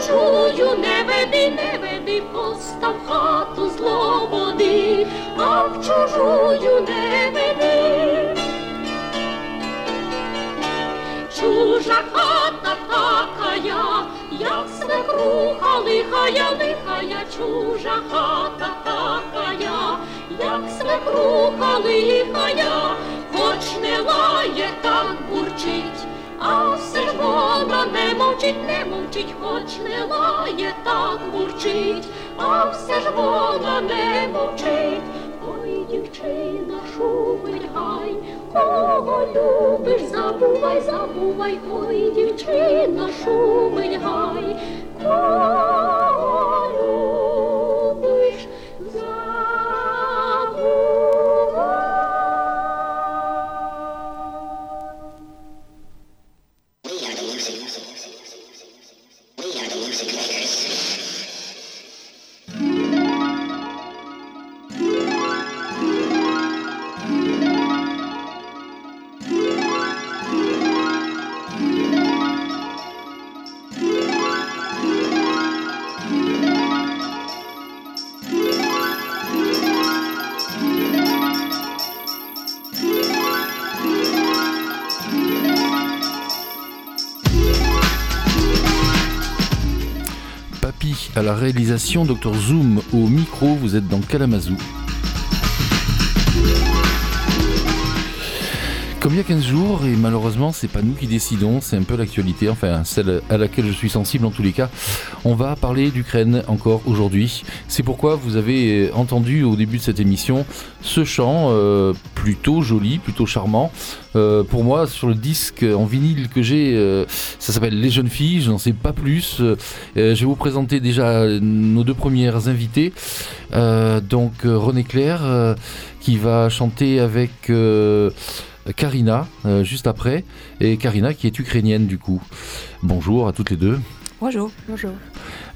Чужую не веди, не веди, постав хату злободи, а в чужую не веди. Чужа хата такая, як свекруха лихая, лихая, чужа хата такая, як свекруха лихая, хоч не лає, так бурчить, а все ж вона не мовчить, не мовчить, хоч не лає, так бурчить, а все ж вона не мовчить. Ой, дівчина, шумить гай, кого любиш, забувай, забувай, ой, дівчина, шумить гай, кого любиш, à la réalisation, Dr Zoom au micro, vous êtes dans Kalamazoo. Comme il y a 15 jours, et malheureusement, c'est pas nous qui décidons, c'est un peu l'actualité, enfin celle à laquelle je suis sensible en tous les cas. On va parler d'Ukraine encore aujourd'hui. C'est pourquoi vous avez entendu au début de cette émission ce chant euh, plutôt joli, plutôt charmant. Euh, pour moi, sur le disque en vinyle que j'ai, euh, ça s'appelle Les Jeunes Filles, je n'en sais pas plus. Euh, je vais vous présenter déjà nos deux premières invitées. Euh, donc euh, René Claire, euh, qui va chanter avec... Karina euh, juste après et Karina qui est ukrainienne du coup. Bonjour à toutes les deux. Bonjour. Bonjour.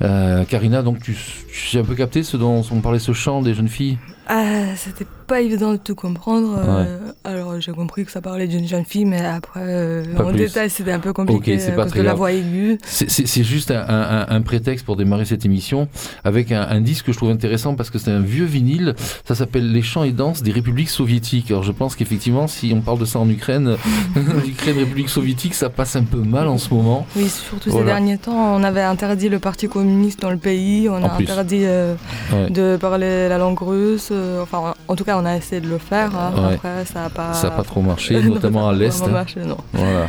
Euh, Karina, donc tu, tu as un peu capté ce dont on parlait ce chant des jeunes filles? Ah, c'était pas évident de tout comprendre. euh, Alors j'ai compris que ça parlait d'une jeune fille, mais après euh, en plus. détail c'était un peu compliqué Ok, c'est pas très de la voix aiguë. C'est- juste un, un- un prétexte pour démarrer cette émission avec un, un disque que je trouve intéressant parce que c'est un vieux vinyle. Ça s'appelle Les chants et danses des républiques soviétiques. Alors je pense qu'effectivement, si on parle de ça en Ukraine, Ukraine, République soviétique, ça passe un peu mal en ce moment. Oui, surtout Voilà. ces derniers temps, on avait interdit le parti communiste dans le pays, on En a plus. interdit euh, Ouais. de parler la langue russe, enfin, en tout cas, on a essayé de le faire. hein. Ouais. Après, ça n'a pas. Ça n'a pas trop marché, notamment à a l'Est. hein. marché, non. Voilà.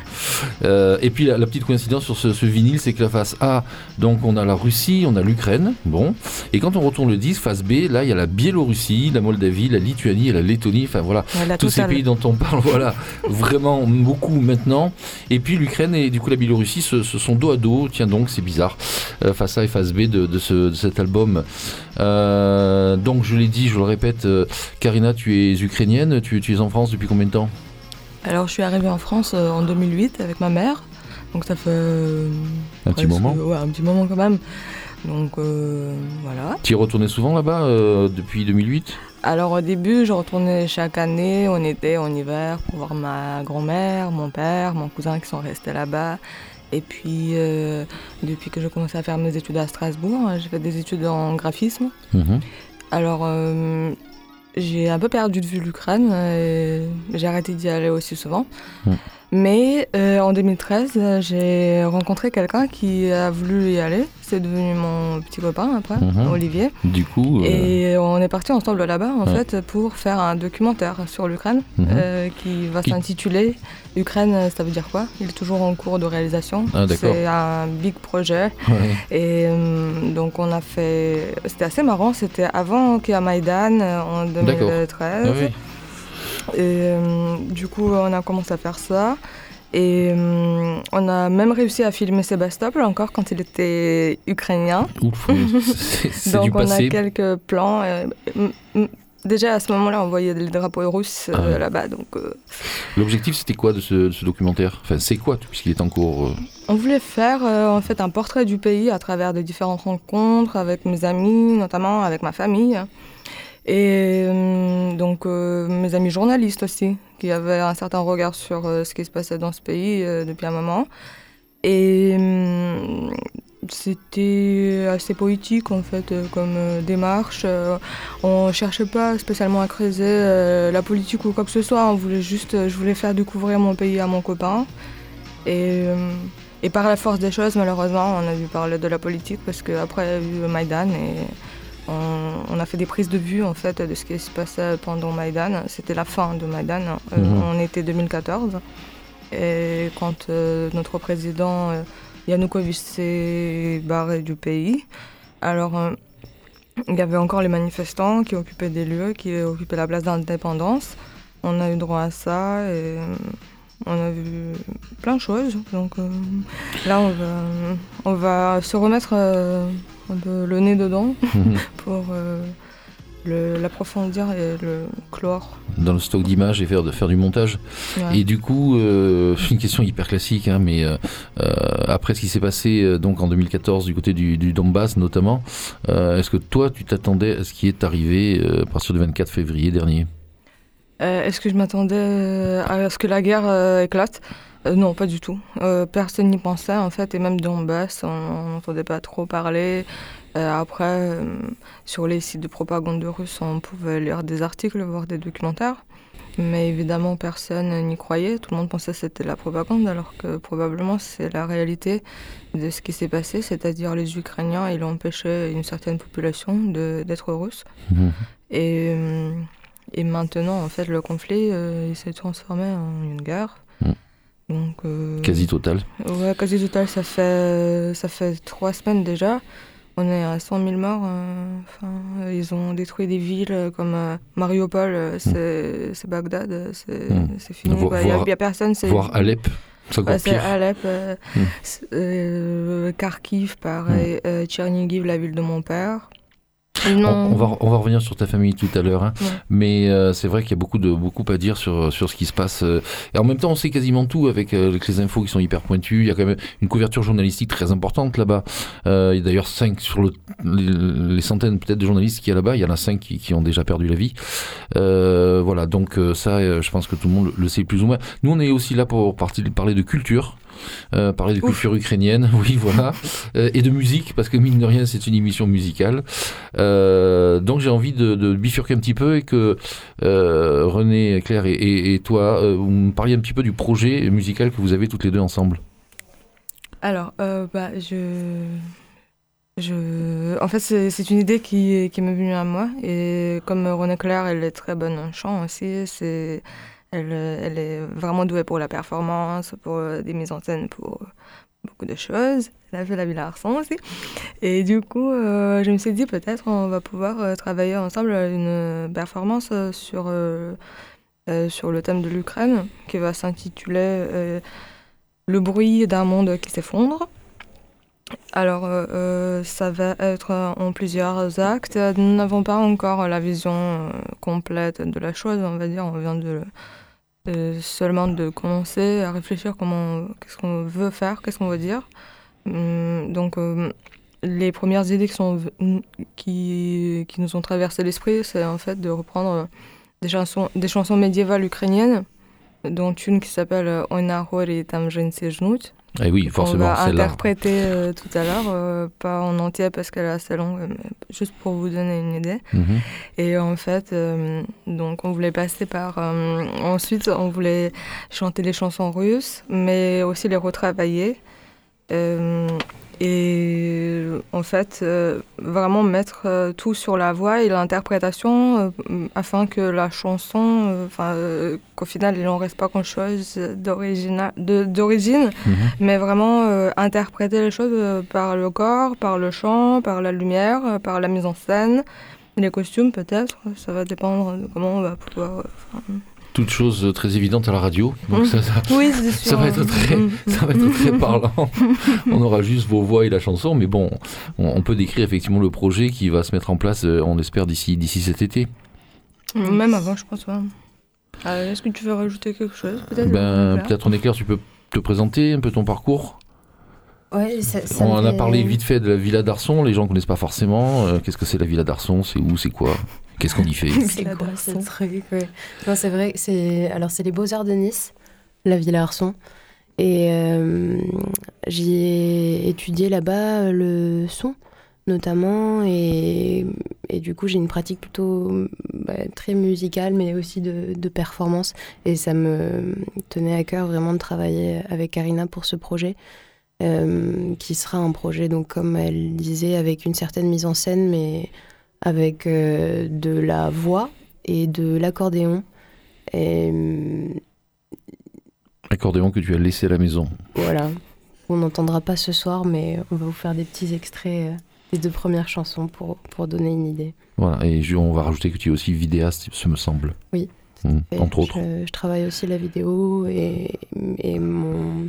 Euh, et puis la, la petite coïncidence sur ce, ce vinyle, c'est que la face A, donc on a la Russie, on a l'Ukraine, bon. Et quand on retourne le disque, face B, là il y a la Biélorussie, la Moldavie, la Lituanie et la Lettonie. Enfin voilà, la tous ces pays dont on parle, voilà, vraiment beaucoup maintenant. Et puis l'Ukraine et du coup la Biélorussie se, se sont dos à dos. Tiens donc, c'est bizarre. Euh, face A et face B de, de ce- de cet album. Euh, donc je l'ai dit, je le répète, euh, Karina, tu es ukrainienne, tu, tu es en France depuis combien de temps? Alors, je suis arrivée en France euh, en 2008 avec ma mère. Donc, ça fait. Un petit moment. Ouais, un petit moment quand même. Donc, euh, voilà. Tu y retournais souvent là-bas euh, depuis 2008 Alors, au début, je retournais chaque année, en été, en hiver, pour voir ma grand-mère, mon père, mon cousin qui sont restés là-bas. Et puis, euh, depuis que j'ai commencé à faire mes études à Strasbourg, j'ai fait des études en graphisme. Mhm. Alors, euh, j'ai un peu perdu de vue l'Ukraine. et J'ai arrêté d'y aller aussi souvent. Mm. Mais euh, en 2013, euh, j'ai rencontré quelqu'un qui a voulu y aller. C'est devenu mon petit copain après, Mhm. Olivier. Du coup, euh, Et on est parti ensemble là-bas en fait pour faire un documentaire sur l'Ukraine Mhm. euh, qui va Qui- s'intituler Ukraine, ça veut dire quoi? Il est toujours en cours de réalisation. Ah, d'accord. C'est un big projet. ouais. Et donc on a fait. C'était assez marrant, c'était avant qu'il y ait Maïdan en D'accord. 2013. Ah oui. Et euh, du coup, on a commencé à faire ça. Et euh, on a même réussi à filmer Sébastopol encore quand il était ukrainien. Ouf, c'est du Donc on a quelques plans. euh, m- m- déjà à ce moment-là, on voyait les drapeaux russes euh, Ah là-bas. Donc L'objectif, c'était quoi de ce, de ce documentaire? Enfin, c'est quoi, puisqu'il est en cours on voulait faire en fait un portrait du pays à travers de différentes rencontres avec mes amis, notamment avec ma famille. Et euh, donc euh, mes amis journalistes aussi, qui avaient un certain regard sur euh, ce qui se passait dans ce pays depuis un moment. Et c'était assez poétique en fait comme démarche. On cherchait pas spécialement à creuser la politique ou quoi que ce soit. On voulait juste, je voulais faire découvrir mon pays à mon copain. Et, et par la force des choses, malheureusement, on a dû parler de la politique parce qu'après, il y a eu Maïdan et on, on a fait des prises de vue en fait de ce qui se passait pendant Maïdan. C'était la fin de Maïdan, euh, Mhm. en été 2014. Et quand euh, notre président euh, Yanukovych s'est barré du pays, alors il y avait encore les manifestants qui occupaient des lieux, qui occupaient la place d'indépendance. On a eu droit à ça et on a vu plein de choses. Donc euh, là, on va, on va se remettre euh, un peu le nez dedans pour euh, l'approfondir et le clore. dans le stock d'images et faire, de faire du montage. Ouais. Et du coup, euh, une question hyper classique, hein, mais euh, euh, après ce qui s'est passé donc en 2014 du côté du, du Donbass notamment, euh, est-ce que toi tu t'attendais à ce qui est arrivé à partir du 24 février dernier? Est-ce que je m'attendais à ce que la guerre éclate? Euh, Non, pas du tout. Euh, personne n'y pensait en fait, et même Donbass, on n'entendait pas trop parler. Euh, après, sur les sites de propagande russe, on pouvait lire des articles, voir des documentaires. Mais évidemment, personne n'y croyait. Tout le monde pensait que c'était la propagande, alors que probablement c'est la réalité de ce qui s'est passé. C'est-à-dire les Ukrainiens, ils ont empêché une certaine population de- d'être russe. Mhm. Et, et maintenant, en fait, le conflit, il s'est transformé en une guerre. Mm. Donc, euh, Quasi total. Ouais, quasi total, ça fait, ça fait trois semaines déjà. On est à 100 000 morts. euh, enfin, ils ont détruit des villes euh, comme Mariupol, euh, c'est c'est Bagdad, c'est Mm. c'est fini. Il n'y a, a personne. Voire Alep, Ouais, c'est. Alep, euh, Mm. euh, Kharkiv, pareil, euh, Tchernigiv, la ville de mon père. On, Non. on va, on va revenir sur ta famille tout à l'heure, hein. Ouais. mais euh, c'est vrai qu'il y a beaucoup, de, beaucoup à dire sur, sur ce qui se passe. euh, et en même temps, on sait quasiment tout avec, euh, avec les infos qui sont hyper pointues. Il y a quand même une couverture journalistique très importante là-bas. Euh, il y a d'ailleurs cinq sur le, les, les centaines peut-être de journalistes qu'il y a là-bas. Il y en a cinq qui, qui ont déjà perdu la vie. Euh, voilà, donc euh, ça, je pense que tout le monde le, sait plus ou moins. Nous, on est aussi là pour parler de culture. Euh, parler de Ouf. culture ukrainienne, oui, voilà, Euh, et de musique, parce que mine de rien, c'est une émission musicale. Euh, donc j'ai envie de, de bifurquer un petit peu et que René, Claire et, et- et toi, vous me parliez un petit peu du projet musical que vous avez toutes les deux ensemble. Alors, bah, je... Je... En fait, c'est c'est une idée qui, qui m'est venue à moi. Et comme René Claire, elle est très bonne en chant aussi. C'est... Elle, est vraiment douée pour la performance, pour des mises en scène, pour beaucoup de choses. Elle a fait la Villa Arson aussi. Et du coup, euh, je me suis dit peut-être on va pouvoir euh, travailler ensemble une performance euh, sur, euh, euh, sur le thème de l'Ukraine qui va s'intituler euh, Le bruit d'un monde qui s'effondre. Alors, euh, euh, ça va être en plusieurs actes. Nous n'avons pas encore la vision euh, complète de la chose, on va dire. On vient de, seulement de commencer à réfléchir comment, qu'est-ce qu'on veut faire, qu'est-ce qu'on veut dire. Hum, donc, les premières idées qui, sont, qui, qui nous ont traversé l'esprit, c'est en fait de reprendre des chansons, des chansons médiévales ukrainiennes, dont une qui s'appelle euh, Ona Hori Tam et oui, forcément, c'est interprétée euh, tout à l'heure, euh, pas en entier parce qu'elle est assez longue, euh, mais juste pour vous donner une idée. Mhm. Et en fait, euh, donc on voulait passer par. ensuite, on voulait chanter les chansons russes, mais aussi les retravailler. Euh, et en fait, euh, vraiment mettre euh, tout sur la voix et l'interprétation afin que la chanson, qu'au final, il n'en reste pas grand-chose d'origine, Mhm. mais vraiment interpréter les choses par le corps, par le chant, par la lumière, par la mise en scène, les costumes peut-être, ça va dépendre de comment on va pouvoir... Toute chose très évidente à la radio. Donc ça, ça, Oui, c'est sûr. ça va être très, Mm, ça va être très parlant. on aura juste vos voix et la chanson, mais bon, on, on peut décrire effectivement le projet qui va se mettre en place, euh, on espère, d'ici cet été. Même avant, je pense. ouais. Euh, Est-ce que tu veux rajouter quelque chose peut-être Ben, peut-être en éclair, tu peux te présenter un peu ton parcours? Ouais, ça, ça on en a parlé vite fait de la Villa d'Arson, les gens connaissent pas forcément. Euh, Qu'est-ce que c'est la Villa d'Arson C'est où? C'est quoi? Qu'est-ce qu'on y fait? C'est La quoi ce Darson. truc ouais. Non, c'est vrai. Alors, c'est les Beaux-Arts de Nice, la Villa Arson. Et euh, j'y ai étudié là-bas le son, notamment. Et, et du coup, j'ai une pratique plutôt bah, très musicale, mais aussi de, de performance. Et ça me tenait à cœur vraiment de travailler avec Karina pour ce projet. Euh, qui sera un projet, donc comme elle disait, avec une certaine mise en scène, mais avec euh, de la voix et de l'accordéon. Et euh, Accordéon que tu as laissé à la maison. voilà, on n'entendra pas ce soir, mais on va vous faire des petits extraits euh, des deux premières chansons pour, pour donner une idée. Voilà, et je- on va rajouter que tu es aussi vidéaste, ce me semble. Oui. Mm, Et entre autres. Je, je travaille aussi la vidéo et, et mon,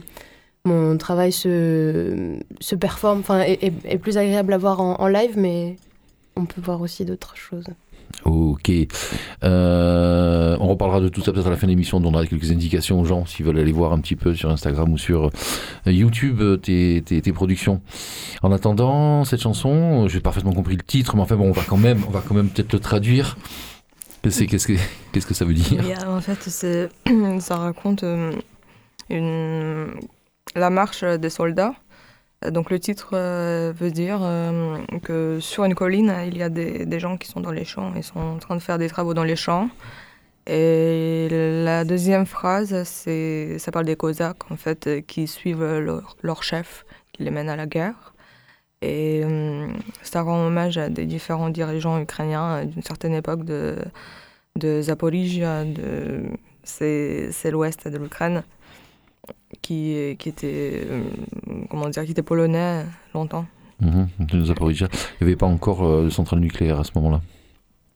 mon travail se, se performe, enfin, est, est- est plus agréable à voir en, en live, mais on peut voir aussi d'autres choses. Ok. Euh, on reparlera de tout ça peut-être à la fin de l'émission. On donnera quelques indications aux gens s'ils veulent aller voir un petit peu sur Instagram ou sur euh, YouTube euh, tes, tes, tes productions. En attendant cette chanson, j'ai parfaitement compris le titre, mais enfin bon, on va quand même, on va quand même peut-être le traduire. Qu'est-ce que, qu'est-ce que, qu'est-ce que ça veut dire? En fait, c'est- ça raconte euh, une... la marche des soldats. Euh, Donc le titre euh, veut dire euh, que sur une colline, il y a des, gens qui sont dans les champs, ils sont en train de faire des travaux dans les champs. Et la deuxième phrase, ça parle des Cosaques, en fait, qui suivent leur, chef, qui les mène à la guerre. Et euh, ça rend hommage à des différents dirigeants ukrainiens d'une certaine époque de, de Zaporizhia, de, c'est l'ouest de l'Ukraine, qui, qui était, euh, comment dire, qui était polonais longtemps. Mhm, de Zaporizhia. Il n'y avait pas encore euh, de centrale nucléaire à ce moment-là.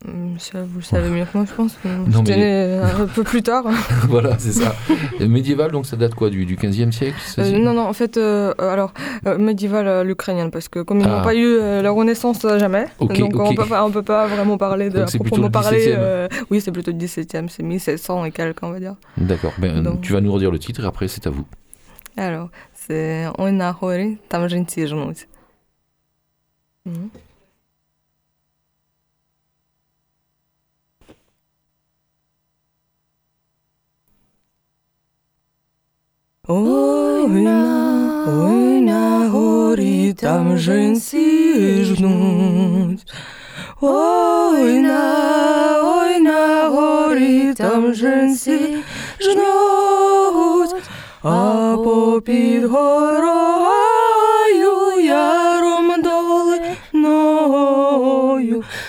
Hum, Ça, vous le savez mieux que moi, je pense. Non, mais- un peu plus tard. voilà, c'est ça. Médiéval, donc ça date quoi Du, du 15e siècle Euh, 16e? non, non, en fait, euh, euh, alors, euh, médiéval euh, l'ukrainienne, parce que comme ils Ah. n'ont pas eu euh, la Renaissance euh, jamais, donc on ok. peut pas, vraiment parler de c'est plutôt parler. 17e. euh, oui, c'est plutôt le 17e, c'est 1700 et quelques, on va dire. D'accord. Ben, Donc- Tu vas nous redire le titre et après c'est à vous. Alors, c'est Ой на горі, там жінці жнуть. Mhm. Ой на, ой на горі, там жінці жнуть. Ой на, ой на горі, там жінці жнуть. А попід горою яром доли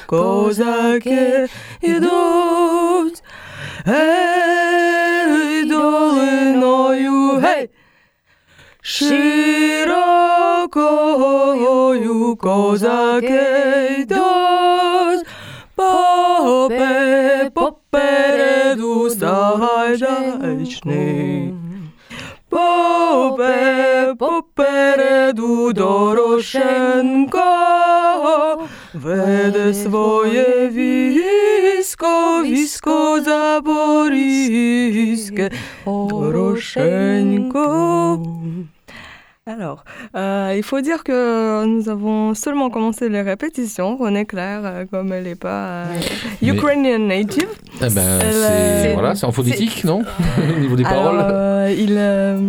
козаки ідуть, гей, долиною, гей, широкою козаки йдуть, попе попереду сагайдачний. Попе попереду Дорошенко веде своє військо, військо запорізьке, Дорошенко. Alors, euh, il faut dire que nous avons seulement commencé les répétitions. René Claire, euh, comme elle n'est pas euh, Mais- Ukrainian native, Eh ben, Euh, c'est c'est- voilà, c'est en phonétique, non Au niveau des Alors, paroles. euh, il, euh,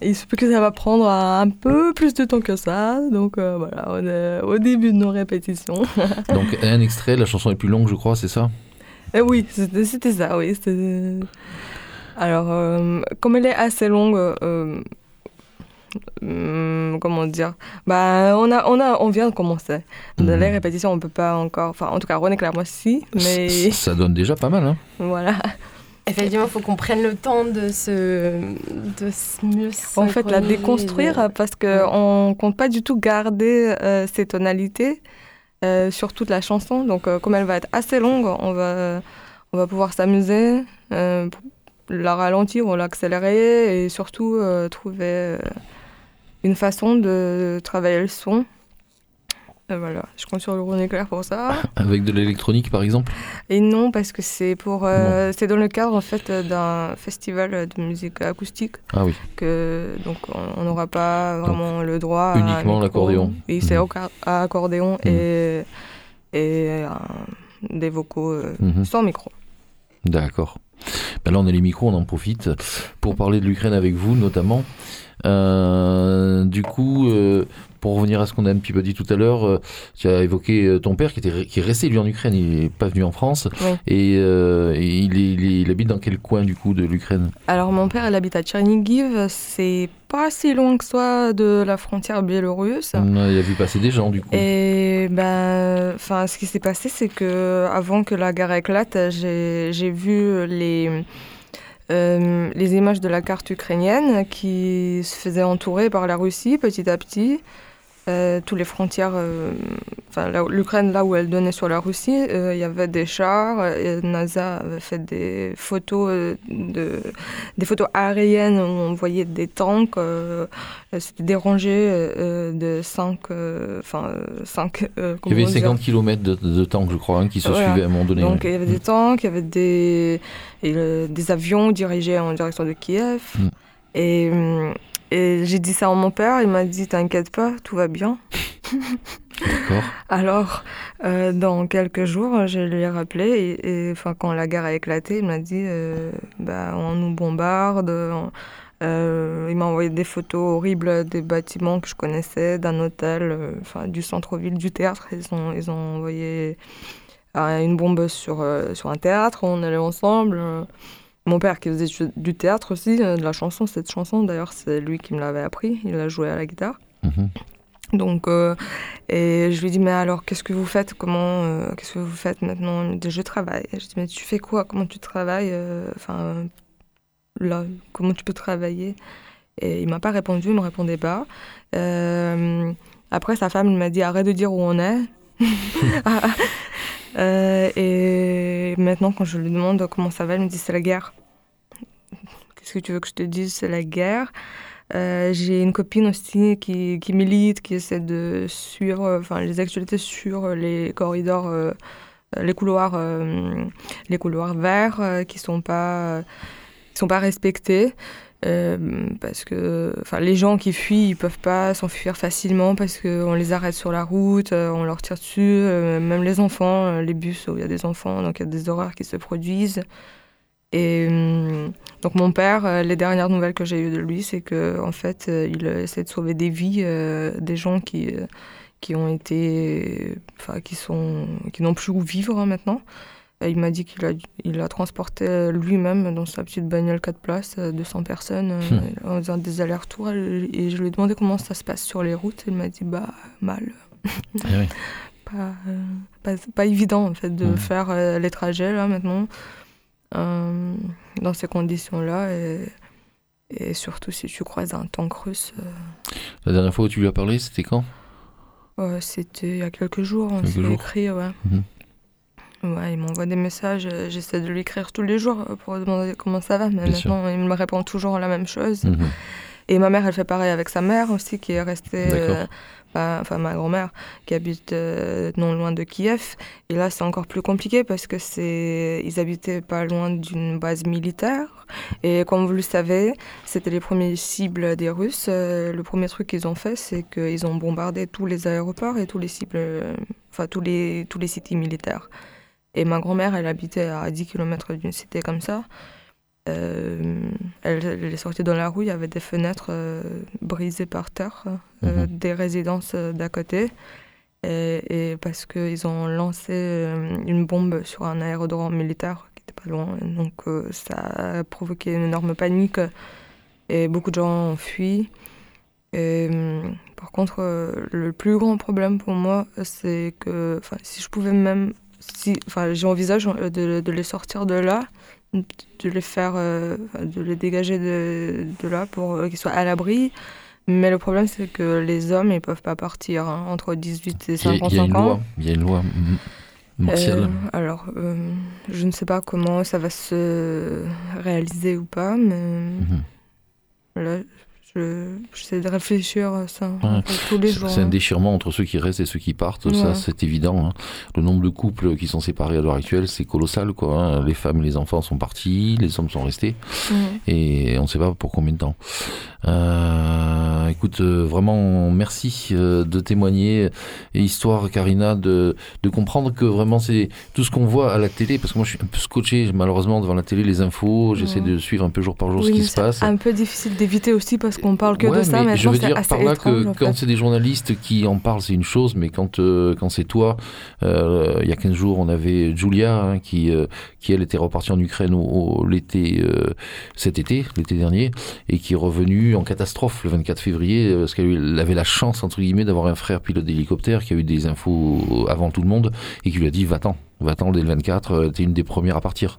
il se peut que ça va prendre un peu plus de temps que ça. Donc euh, voilà, on est au début de nos répétitions. Donc un extrait, la chanson est plus longue, je crois, c'est ça? Et oui, c'était ça, oui. Alors, euh, comme elle est assez longue, euh, hum, comment dire? Bah, on, a, on, a, on vient de commencer. Les répétitions, on peut pas encore... Enfin, en tout cas, René Claire, moi, si. Mais Ça donne déjà pas mal, hein voilà. Effectivement, il faut qu'on prenne le temps de se, de se mieux En fait, la déconstruire de- parce qu'on ne compte pas du tout garder euh, ces tonalités euh, sur toute la chanson. Donc, euh, comme elle va être assez longue, on va, on va pouvoir s'amuser, euh, la ralentir ou l'accélérer et surtout euh, trouver euh, une façon de travailler le son. Et voilà, je compte sur le René Clair pour ça. Avec de l'électronique, par exemple? Et non, parce que c'est pour, euh, c'est dans le cadre en fait d'un festival de musique acoustique Ah oui. que donc on- n'aura pas vraiment le droit uniquement l'accordéon. Oui, c'est Mhm. ca- à accordéon et et un- des vocaux euh, Mhm. sans micro. D'accord. Ben là, on a les micros, on en profite pour parler de l'Ukraine avec vous, notamment. Euh, du coup, euh, pour revenir à ce qu'on a un petit peu dit tout à l'heure, euh, tu as évoqué ton père qui, était, qui est resté lui en Ukraine, il n'est pas venu en France. Et, et il, est- il est- il habite dans quel coin du coup de l'Ukraine? Alors mon père, il habite à Tchernigiv, c'est pas si loin que ça de la frontière biélorusse. On a vu passer des gens du coup. Et ben, enfin, ce qui s'est passé, c'est que avant que la guerre éclate, j'ai vu les euh, les images de la carte ukrainienne qui se faisait entourer par la Russie petit à petit. Euh, tous les frontières, euh, l'Ukraine là où elle donnait sur la Russie, euh, il y avait des chars. Et NASA avait fait des photos euh, de des photos aériennes où on voyait des tanks. euh, C'était des rangées euh, de 5 enfin euh, cinq, euh, Il y avait comment dire 50 km de, de tanks, je crois, hein, qui se Voilà. suivaient à un moment donné. donc il y avait des tanks, il y avait des, et, euh, des avions dirigés en direction de Kiev. Mm. Et, hum, et j'ai dit ça à mon père, il m'a dit T'inquiète pas, tout va bien. D'accord. Alors, euh, dans quelques jours, je lui ai rappelé, et, enfin, quand la guerre a éclaté, il m'a dit euh, bah, On nous bombarde. on- euh, il m'a envoyé des photos horribles des bâtiments que je connaissais, d'un hôtel, enfin, du centre-ville, du théâtre. Ils ont, ils ont envoyé une bombe sur, sur un théâtre, on allait ensemble. Mon père qui faisait du- théâtre aussi, euh, de la chanson, cette chanson d'ailleurs, c'est lui qui me l'avait appris, il a joué à la guitare. Mhm. Donc, euh, et je lui dis, mais alors, qu'est-ce que vous faites? Comment, euh, qu'est-ce que vous faites maintenant? Il me dit, Je travaille. Je dis, mais tu fais quoi? Comment tu travailles euh, Enfin, là, comment tu peux travailler? Et il m'a pas répondu, il me répondait pas. Après, sa femme il m'a dit, arrête de dire où on est. Euh, et maintenant, quand je lui demande comment ça va, elle me dit, c'est la guerre. Qu'est-ce que tu veux que je te dise? C'est la guerre. Euh, j'ai une copine aussi qui, qui milite, qui essaie de suivre enfin, les actualités sur les corridors, euh, les couloirs, les couloirs verts qui sont pas, sont pas respectés. Euh, parce que enfin, les gens qui fuient, ils peuvent pas s'enfuir facilement parce qu'on les arrête sur la route, euh, on leur tire dessus, euh, même les enfants, les bus il y a des enfants, donc il y a des horreurs qui se produisent. Et donc mon père, les dernières nouvelles que j'ai eues de lui, c'est que en fait, il essaie de sauver des vies, des gens qui qui ont été, enfin qui sont, qui n'ont plus où vivre hein, maintenant. Euh, Il m'a dit qu'il a, il a transporté euh, lui-même dans sa petite bagnole 4 places euh, 200 personnes euh, en faisant des allers-retours. Et je lui ai demandé comment ça se passe sur les routes. Il m'a dit bah mal, Ah oui. pas pas, pas, évident en fait de Mhm. faire les trajets là maintenant dans ces conditions-là et, et, surtout si tu croises un tank russe. La dernière fois où tu lui as parlé, c'était quand? C'était il y a quelques jours, on quelques s'est écrit, ouais. Mhm. Ouais, il m'envoie des messages, j'essaie de lui écrire tous les jours pour demander comment ça va, mais Bien sûr. maintenant il me répond toujours la même chose. Mhm. Et ma mère, elle fait pareil avec sa mère aussi, qui est restée, euh, bah, enfin ma grand-mère, qui habite euh, non loin de Kiev. Et là, c'est encore plus compliqué parce que c'est, ils habitaient pas loin d'une base militaire. Et comme vous le savez, c'était les premiers cibles des Russes. Euh, le premier truc qu'ils ont fait, c'est qu'ils ont bombardé tous les aéroports et tous les cibles, euh, enfin tous les tous les cités militaires. Et ma grand-mère, elle habitait à 10 km d'une cité comme ça. Euh, elle, elle est sortie dans la rue, il y avait des fenêtres euh, brisées par terre, euh, Mhm. des résidences d'à côté. Et, et parce qu'ils ont lancé une bombe sur un aérodrome militaire qui n'était pas loin. Donc ça a provoqué une énorme panique et beaucoup de gens ont fui. Et, par contre, le plus grand problème pour moi, c'est que si je pouvais même. Si, enfin, j'envisage euh, de, de les sortir de là, de les faire, euh, de les dégager de, de là pour euh, qu'ils soient à l'abri. Mais le problème, c'est que les hommes, ils peuvent pas partir hein, entre 18 et Il y a- il y a 55 une ans. il y a une loi. Euh, alors, euh, je ne sais pas comment ça va se réaliser ou pas, mais Mhm. là, je- j'essaie de réfléchir à ça Ouais. peu tous les C'est jours. c'est un hein. déchirement entre ceux qui restent et ceux qui partent, ça c'est évident. hein. Le nombre de couples qui sont séparés à l'heure actuelle, c'est colossal. Quoi, hein. Les femmes et les enfants sont partis, les hommes sont restés, et on ne sait pas pour combien de temps. Euh, écoute, euh, vraiment merci euh, de témoigner. Et histoire, Karina, de, de comprendre que vraiment c'est tout ce qu'on voit à la télé, parce que moi je suis un peu scotché malheureusement devant la télé, les infos, j'essaie de suivre un peu jour par jour Oui, ce qui se c'est passe. un peu difficile d'éviter aussi parce qu'on parle que Ouais, de ça. mais je veux dire assez par là étrange. que en quand c'est des journalistes qui en parlent, c'est une chose, mais quand, euh, quand c'est toi, euh, il y a 15 jours, on avait Julia hein, qui, euh, qui, elle, était repartie en Ukraine au, au- l'été, euh, cet été, l'été dernier, et qui est revenue en catastrophe le 24 février, euh, parce qu'elle avait la chance, entre guillemets, d'avoir un frère pilote d'hélicoptère qui a eu des infos avant tout le monde, et qui lui a dit va-t'en. Va-t'en dès le 24, euh, t'es une des premières à partir.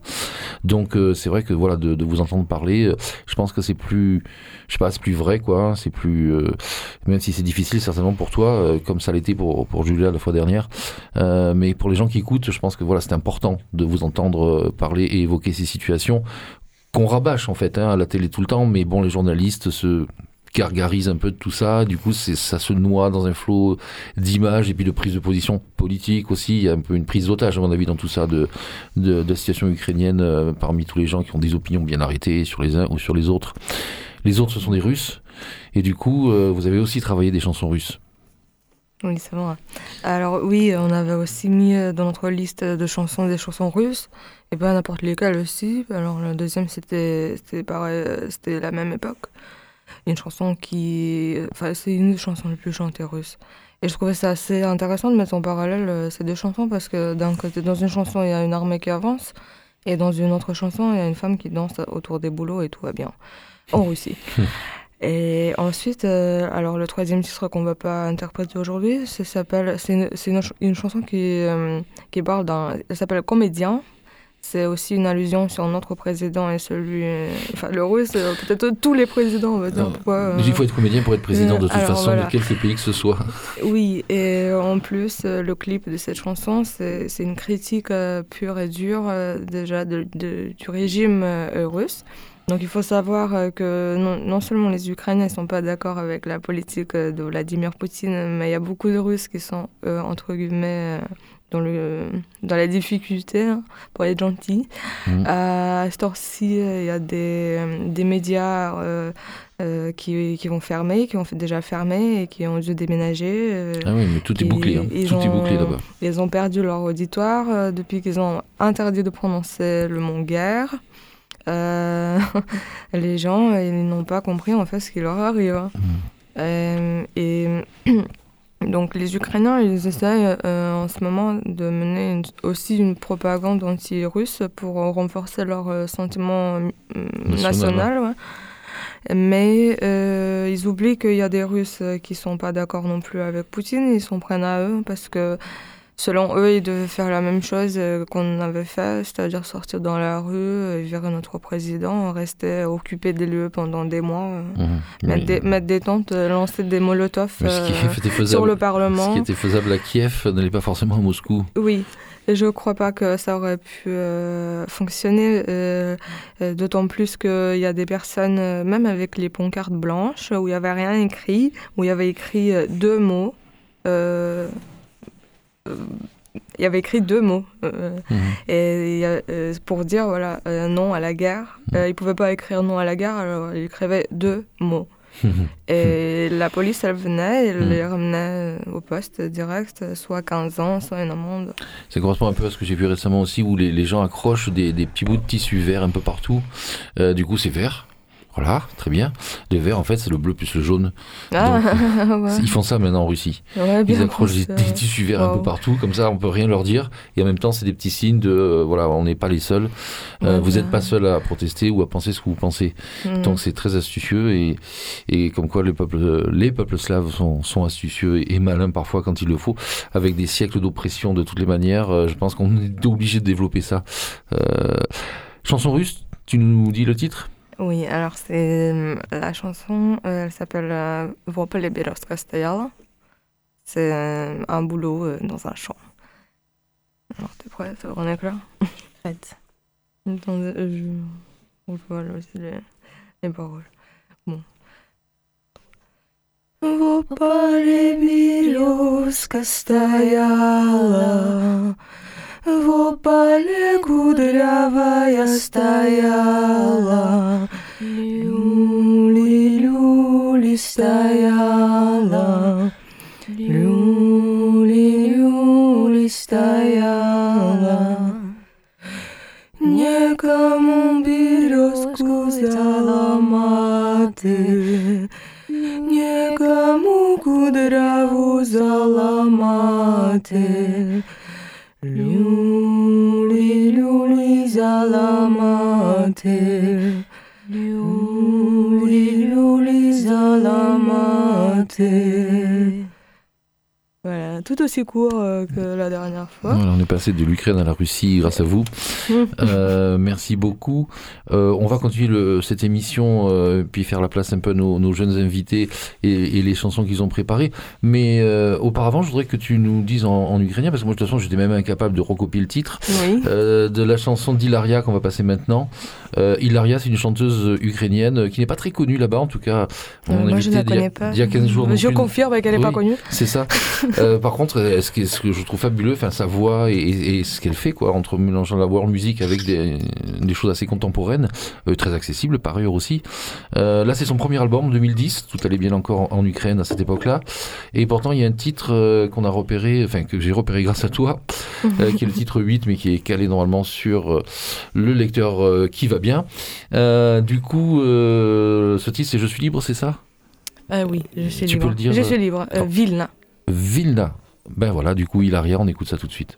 Donc euh, c'est vrai que voilà de, vous entendre parler, euh, je pense que c'est plus, je sais pas, plus vrai quoi. hein, C'est plus, euh, même si c'est difficile certainement pour toi, comme ça l'était pour pour Julia la fois dernière. Mais pour les gens qui écoutent, je pense que voilà c'est important de vous entendre parler et évoquer ces situations qu'on rabâche en fait hein, à la télé tout le temps. Mais bon, les journalistes se gargarisent un peu de tout ça. Du coup, ça se noie dans un flot d'images et puis de prise de position politique aussi. Il y a un peu une prise d'otage à mon avis dans tout ça de la situation ukrainienne euh, parmi tous les gens qui ont des opinions bien arrêtées sur les uns ou sur les autres. Les autres, ce sont des Russes. Et du coup, euh, vous avez aussi travaillé des chansons russes. Oui, c'est vrai. Alors oui, on avait aussi mis dans notre liste de chansons des chansons russes, et pas n'importe lesquelles aussi. Alors le deuxième, c'était pareil, euh, c'était la même époque. Une chanson qui... Enfin, c'est une des chansons les plus chantées russes. Et je trouvais ça assez intéressant de mettre en parallèle euh, ces deux chansons, parce que d'un côté, dans une chanson, il y a une armée qui avance, et dans une autre chanson, il y a une femme qui danse autour des boulots, et tout va bien. En Russie. Et ensuite, euh, alors le troisième titre qu'on va pas interpréter aujourd'hui, c'est une, une, une chanson qui, euh, qui parle d'un, elle s'appelle Comédien. C'est aussi une allusion sur notre président et celui, euh, enfin le russe, euh, peut-être tous les présidents, on va dire. Euh, pourquoi, euh, Il faut être comédien pour être président de toute alors, façon, voilà. de quelque pays que ce soit. Oui, et en plus, le clip de cette chanson, c'est une critique pure et dure déjà de- de- du régime russe. Donc il faut savoir que non, non seulement les Ukrainiens ne sont pas d'accord avec la politique de Vladimir Poutine, mais il y a beaucoup de Russes qui sont, euh, entre guillemets, dans, le, dans la difficulté, hein, pour être gentils. Mhm. À cette heure-ci, euh, il y a des, euh, des médias euh, qui, qui vont fermer, qui ont déjà fermé et qui ont dû déménager. Ah oui, mais tout est bouclé. hein. ils Tout est ont- bouclé là-bas. ils ont perdu leur auditoire depuis qu'ils ont interdit de prononcer le mot guerre. Euh, les gens, ils n'ont pas compris en fait ce qui leur arrive. Mhm. Euh, et donc les Ukrainiens, ils essayent euh, en ce moment de mener une- aussi une propagande anti-russe pour euh, renforcer leur euh, sentiment National, ouais. Mais euh, ils oublient qu'il y a des Russes qui sont pas d'accord non plus avec Poutine, ils s'en prennent à eux parce que selon eux, ils devaient faire la même chose euh, qu'on avait fait, c'est-à-dire sortir dans la rue, euh, virer notre président, rester occupé des lieux pendant des mois, euh, Mhm. mettre, des, mettre des tentes, lancer des molotovs ce faisable, sur le ce Parlement. qui était faisable à Kiev n'allait pas forcément à Moscou. Oui, et je crois pas que ça aurait pu euh, fonctionner, euh, d'autant plus qu'il y a des personnes, euh, même avec les pancartes blanches, où il n'y avait rien écrit, où il y avait écrit deux mots. Euh, il y avait écrit deux mots. euh, Mhm. et euh, pour dire voilà, euh, non à la guerre. Euh, il ne pouvait pas écrire non à la guerre, alors il écrivait deux mots. Et la police, elle venait, elle Mhm. les ramenait au poste direct, soit 15 ans, soit une amende. Ça correspond un peu à ce que j'ai vu récemment aussi, où les, les gens accrochent des, des petits bouts de tissu vert un peu partout. Du coup, c'est vert. Voilà, très bien. Le vert, en fait, c'est le bleu plus le jaune. Ah, ouais. Ils font ça maintenant en Russie. Ouais, Ils accrochent des, tissus verts un peu partout, comme ça on peut rien leur dire. Et en même temps, c'est des petits signes de euh, voilà, on n'est pas les seuls. Euh, Ouais, vous n'êtes pas seuls à protester ou à penser ce que vous pensez. Mm. Donc c'est très astucieux et, et comme quoi les peuples, les peuples slaves sont, sont astucieux et, et malins parfois quand il le faut. Avec des siècles d'oppression de toutes les manières, euh, je pense qu'on est obligé de développer ça. Chanson russe, tu nous dis le titre? Oui, alors c'est euh, la chanson, euh, elle s'appelle euh, Vopele Birovska Stoyala. C'est euh, un boulot euh, dans un champ. Alors t'es prête On est clair Prête. Attendez, euh, je... on voit là aussi les, les paroles. Bon. Вопали березка стояла, В поле кудрявая стояла, стояла, люли, люли стояла. Некому березку заломати, Некому кудраву заломати. Люли, люли заламати. C'était. Voilà, tout aussi court euh, que la dernière fois. On est passé de l'Ukraine à la Russie grâce à vous. Euh, merci beaucoup. Euh, on va continuer cette émission, puis faire la place un peu à nos, jeunes invités et, les chansons qu'ils ont préparées. Mais auparavant, je voudrais que tu nous dises en, ukrainien, parce que moi, de toute façon, j'étais même incapable de recopier le titre de la chanson d'Hilaria qu'on va passer maintenant. Euh, Hilaria, c'est une chanteuse ukrainienne euh, qui n'est pas très connue là-bas, en tout cas. Euh, moi, je invitait la connais pas. d'il y a 15 jours. Je confirme qu'elle n'est Oui. pas connue. C'est ça. Euh, par contre, euh, ce, que je trouve fabuleux, enfin sa voix et, ce qu'elle fait, quoi, entre mélangeant la world music avec des, des choses assez contemporaines, euh, très accessibles par ailleurs aussi. Euh, là, c'est son premier album, 2010. Tout allait bien encore en, en Ukraine à cette époque-là. Et pourtant, il y a un titre euh, qu'on a repéré, enfin que j'ai repéré grâce à toi, euh, qui est le titre 8, mais qui est calé normalement sur euh, le lecteur euh, qui va bien. Euh, du coup, euh, ce titre, c'est Je suis libre, c'est ça? Ah oui, je suis Tu libre. peux le dire, Je euh, suis libre. Vilna. Vilna. Ben voilà, du coup, Hilaria, on écoute ça tout de suite.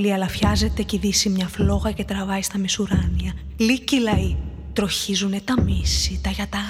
Η Ανατολή αλαφιάζεται και η Δύση μια φλόγα και τραβάει στα μισουράνια. Λύκοι λαοί τροχίζουνε τα μίση, τα γιαταγάνια.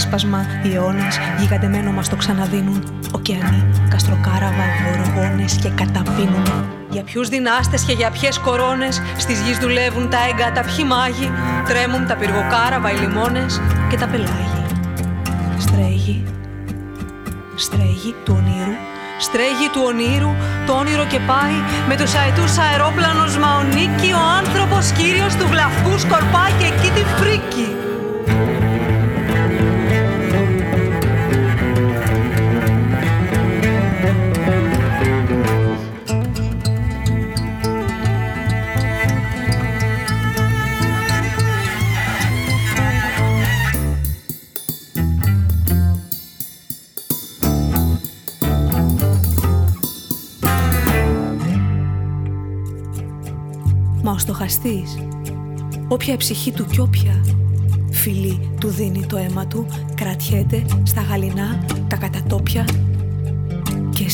Ξέσπασμα, οι αιώνε, γιγαντεμένο μας το ξαναδίνουν. Ωκεανοί, καστροκάραβα, γοργόνε και καταπίνουν. Για ποιους δυνάστες και για ποιες κορώνες στις γης δουλεύουν τα έγκατα, ποιοι μάγοι. Τρέμουν τα πυργοκάραβα, οι λιμόνες και τα πελάγι. Στρέγει, στρέγει του ονείρου, στρέγει του ονείρου, το όνειρο και πάει με τους αετούς αερόπλανους μαονίκη ο άνθρωπος κύριος του βλαφκού σκορπάει και εκεί τη φρίκη. Στοχαστής Όποια ψυχή του κι όποια φιλή του δίνει το αίμα του Κρατιέται στα γαλινά τα κατατόπια. Και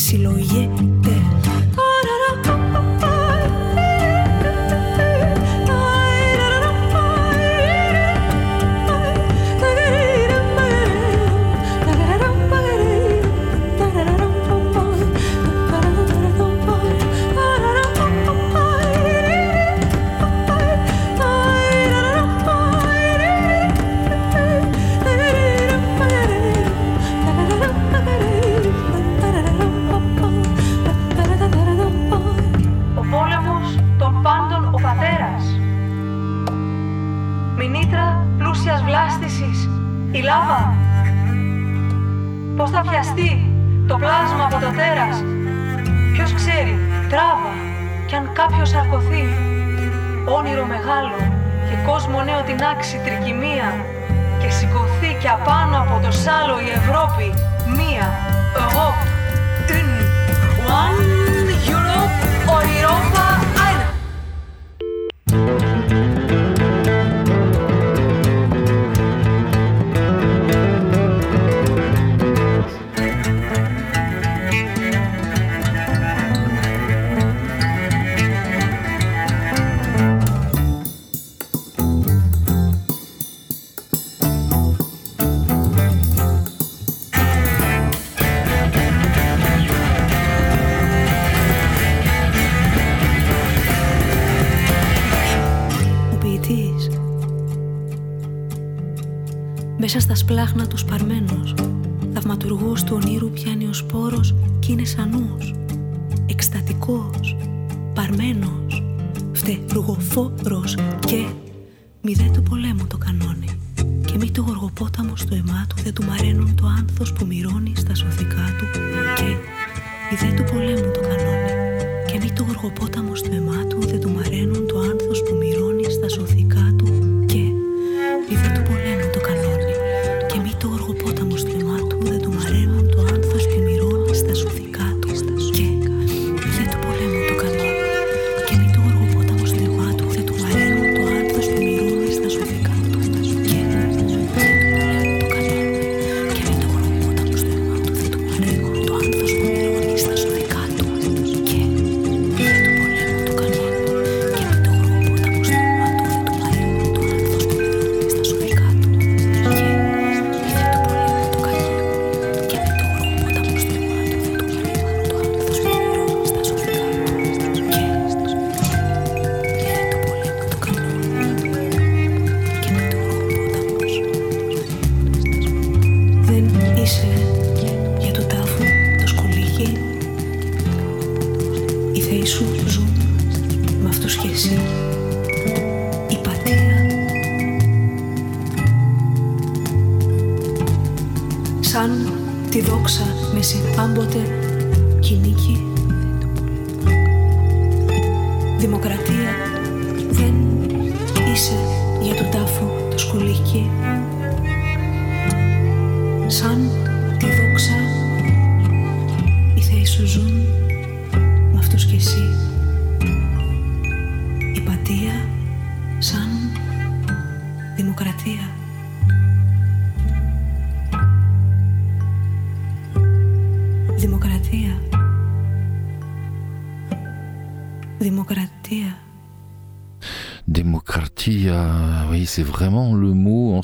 αλλάξει τρικυμία και σηκωθεί και απάνω από το σάλο η Ευρώπη. Μία, εγώ. Στο αιμά του δεν του μαραίνουν το άνθος που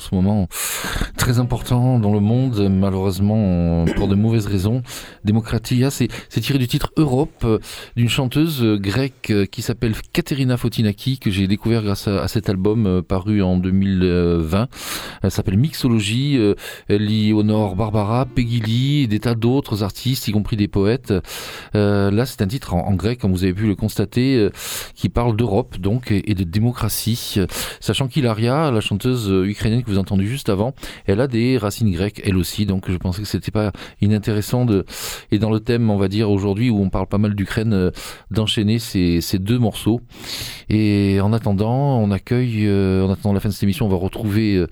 ce moment très important dans le monde, malheureusement pour de mauvaises raisons. Démocratia, c'est tiré du titre Europe d'une chanteuse grecque qui s'appelle Katerina Fotinaki, que j'ai découvert grâce à, cet album euh, paru en 2020. Elle s'appelle Mixologie. Euh, elle y honore Barbara, Peggy Lee et des tas d'autres artistes, y compris des poètes. Euh, là, c'est un titre en, grec, comme vous avez pu le constater, qui parle d'Europe donc et de démocratie Sachant qu'Hilaria, la chanteuse ukrainienne que vous avez entendue juste avant, elle a des racines grecques elle aussi, donc je pensais que c'était pas inintéressant de, et dans le thème, on va dire aujourd'hui où on parle pas mal d'Ukraine, euh, d'enchaîner ces, deux morceaux. Et en attendant, on accueille, euh, en attendant la fin de cette émission, on va retrouver euh,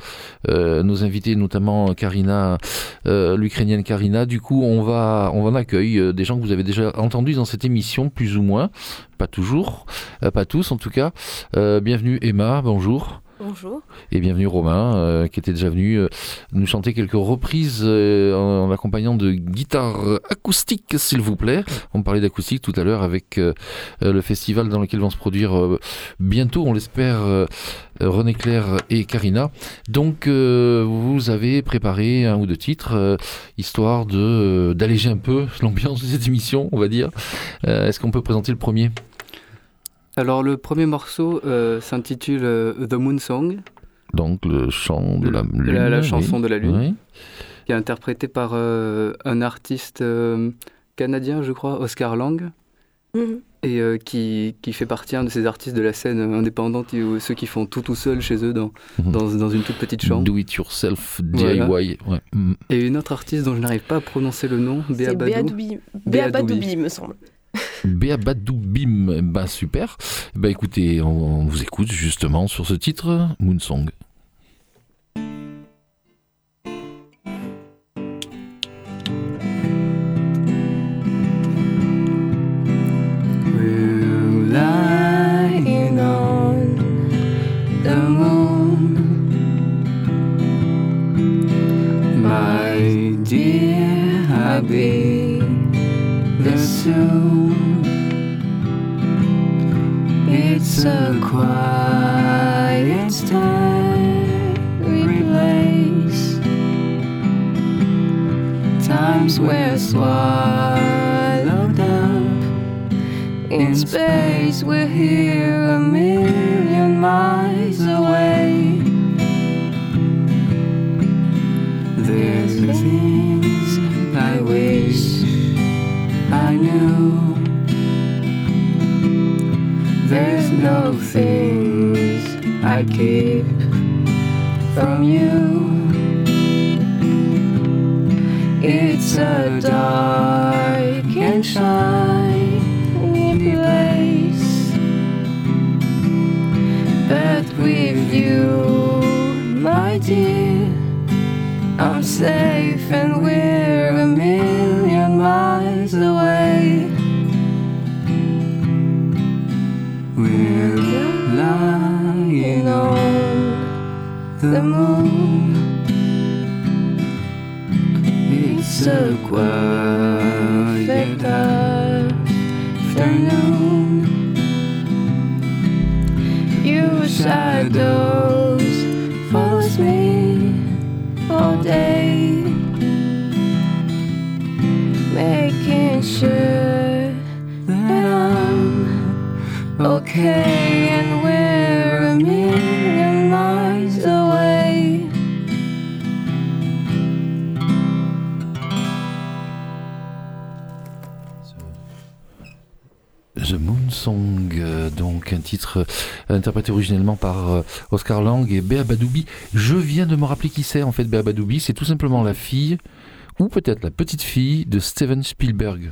nos invités, notamment Karina, l'Ukrainienne Karina. Du coup, on va, on va en accueille des gens que vous avez déjà entendus dans cette émission, plus ou moins pas toujours, euh, pas tous en tout cas. Euh, bienvenue Emma, bonjour. Bonjour. Et bienvenue Romain, euh, qui était déjà venu nous chanter quelques reprises en, accompagnant de guitare acoustique, s'il vous plaît. On parlait d'acoustique tout à l'heure avec le festival dans lequel vont se produire bientôt, on l'espère, René Claire et Karina. Donc, vous avez préparé un ou deux titres, histoire de d'alléger un peu l'ambiance de cette émission, on va dire. Est-ce qu'on peut présenter le premier? Alors le premier morceau euh, s'intitule euh, The Moon Song. Donc le chant de la lune. La, chanson de la lune. Qui est interprété par euh, un artiste canadien, je crois, Oscar Lang. Mhm. Et qui, qui, fait partie de ces artistes de la scène indépendante, ceux qui font tout tout seul chez eux dans, mhm. dans, dans, une toute petite chambre. Do it yourself, DIY. Mhm. Et une autre artiste dont je n'arrive pas à prononcer le nom, Béa Badou. Béa Badoubi, me semble. Béabadoubim, bah super. Bah écoutez, on, vous écoute justement sur ce titre, Moonsong. It's a quiet, starry place. Times we're swallowed up in space. We're here a million miles things I keep from you. It's a dark and shiny place, but with you, my dear, I'm safe the moon. It's a quiet afternoon. Your shadows Song, euh, donc un titre euh, interprété originellement par euh, Oscar Lang et Béa Badoubi. Je viens de me rappeler qui c'est en fait Béa Badoubi, c'est tout simplement la fille, ou peut-être la petite fille de Steven Spielberg.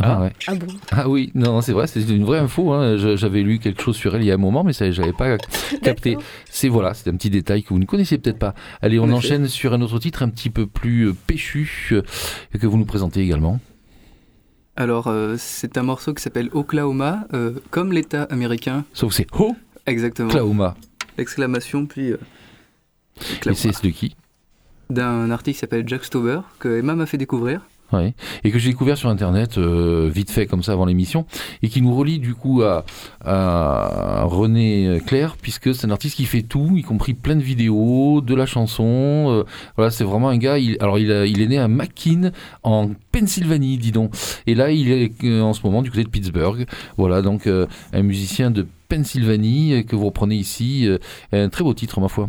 Ah, ouais. ah bon? Ah oui, non, c'est vrai, c'est une vraie info. Hein. J'avais lu quelque chose sur elle il y a un moment, mais ça, j'avais pas capté. C'est voilà, c'est un petit détail que vous ne connaissiez peut-être pas. Allez, on enchaîne sur un autre titre un petit peu plus péchu euh, que vous nous présentez également. Alors, euh, c'est un morceau qui s'appelle Oklahoma, comme l'État américain. Sauf c'est Ho Exactement. Oklahoma. Exclamation, puis. Et c'est de qui D'un artiste qui s'appelle Jack Stover, que Emma m'a fait découvrir. Et que j'ai découvert sur Internet, euh, vite fait comme ça avant l'émission, et qui nous relie du coup à, René Claire, puisque c'est un artiste qui fait tout, y compris plein de vidéos, de la chanson. Euh, voilà, c'est vraiment un gars. Il, alors, il, il, est né à McKean, en Pennsylvanie, dis donc. Et là, il est euh, en ce moment du côté de Pittsburgh. Voilà, donc un musicien de Pennsylvanie que vous reprenez ici. un très beau titre, ma foi.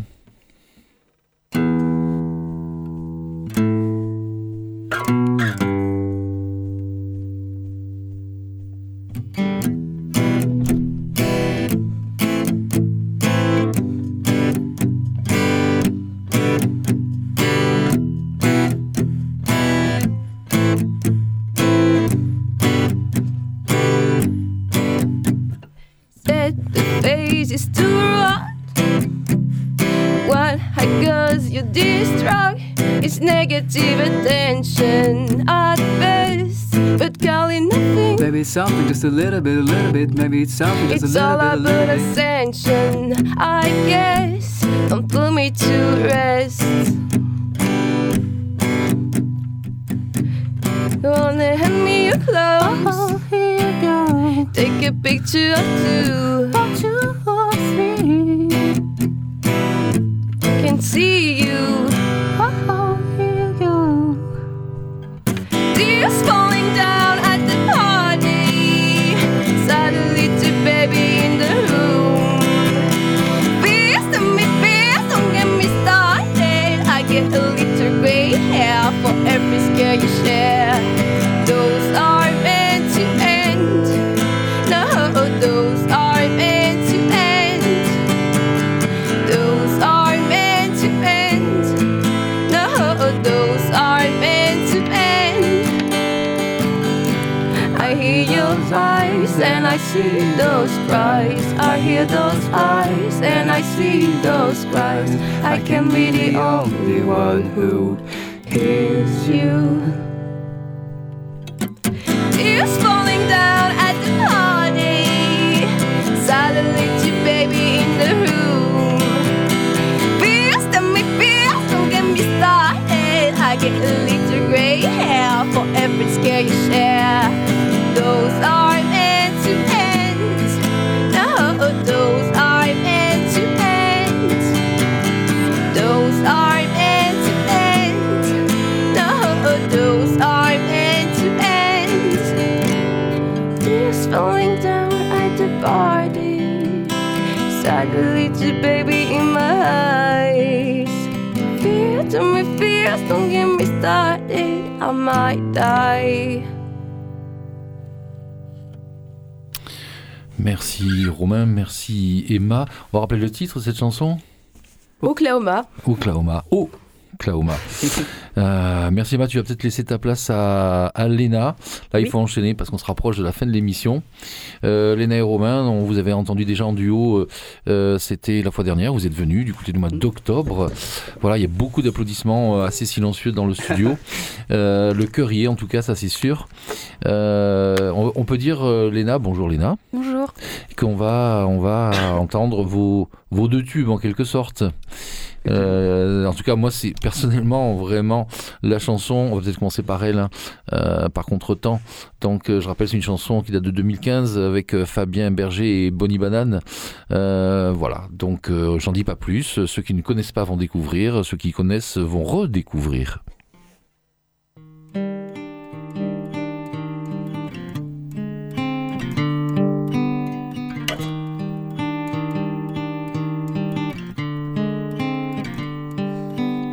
Just a little bit, a little bit. Maybe it's something just it's a little all bit, a little bit. Ascension, I guess. Don't put me to rest. Wanna hand me your clothes? Oh, here you go. Take a picture or two. See those cries. I hear those eyes and I see those cries. I can be the only one who hears you. Don't get me started. I might die. Merci Romain, merci Emma. On va rappeler le titre de cette chanson? Oklahoma. Oklahoma. Oh Oklahoma. Euh, merci Emma, tu vas peut-être laisser ta place à, à Léna. Là, il faut enchaîner parce qu'on se rapproche de la fin de l'émission. Euh, Léna et Romain, on vous avait entendu déjà en duo, euh, c'était la fois dernière, vous êtes venus du côté du mois d'octobre. Voilà, il y a beaucoup d'applaudissements assez silencieux dans le studio. le cœur y est en tout cas, ça c'est sûr. On, on, peut dire, Léna, bonjour Léna. Bonjour. Qu'on va, on va entendre vos, vos deux tubes en quelque sorte. Euh, en tout cas, moi, c'est personnellement vraiment la chanson. On va peut-être commencer par elle, hein, euh, par contre-temps. Donc, euh, je rappelle, c'est une chanson qui date de 2015 avec Fabien Berger et Bonnie Banane. Voilà. Donc, j'en dis pas plus. Ceux qui ne connaissent pas vont découvrir. Ceux qui connaissent vont redécouvrir.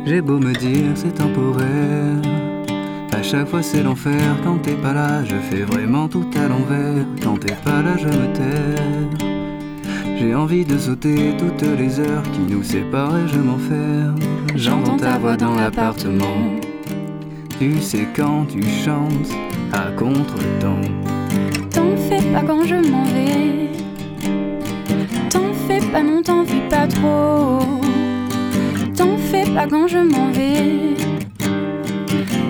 J'ai beau me dire c'est temporaire. À chaque fois c'est l'enfer. Quand t'es pas là, je fais vraiment tout à l'envers. Quand t'es pas là, je me terre. J'ai envie de sauter toutes les heures qui nous séparent et je m'enferme. J'entends ta voix dans l'appartement. Tu sais quand tu chantes à contre-temps. T'en fais pas quand je m'en vais. T'en fais pas, non, t'en fais pas trop. Pas quand je m'en vais.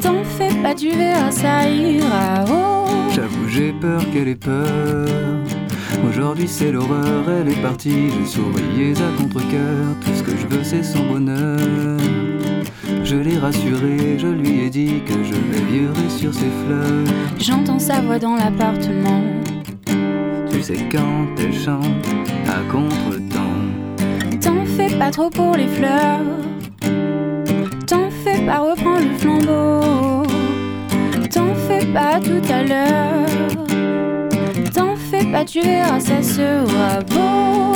T'en fais pas, tu verras, ça ira. Oh. J'avoue, j'ai peur qu'elle ait peur. Aujourd'hui c'est l'horreur, elle est partie. Je souriais à contre-coeur. Tout ce que je veux c'est son bonheur. Je l'ai rassuré, je lui ai dit que je veillerai sur ses fleurs. J'entends sa voix dans l'appartement. Tu sais quand elle chante à contre-temps. T'en fais pas trop pour les fleurs. Pas, reprends le flambeau. T'en fais pas tout à l'heure. T'en fais pas, tu verras, ça sera beau.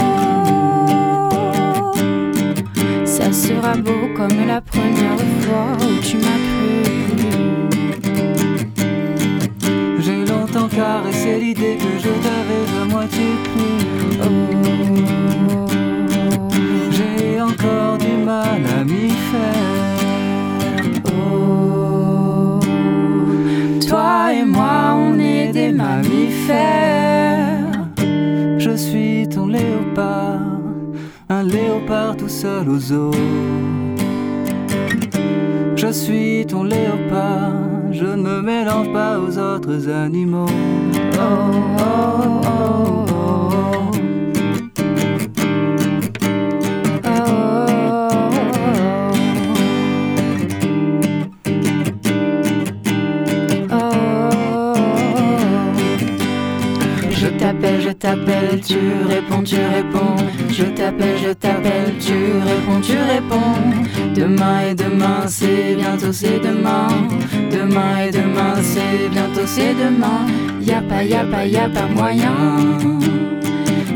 Ça sera beau comme la première fois où tu m'as cru. J'ai longtemps caressé l'idée que je t'avais à moitié pris. Oh. J'ai encore du mal à m'y faire. Mammifères. Je suis ton léopard, un léopard tout seul aux eaux. Je suis ton léopard, je ne me mélange pas aux autres animaux. Oh, oh, oh, t'appelle, tu réponds, tu réponds. Je t'appelle, je t'appelle, tu réponds, tu réponds. Demain et demain, c'est bientôt, c'est demain. Demain et demain, c'est bientôt, c'est demain. Y'a pas, y'a pas, y'a pas moyen.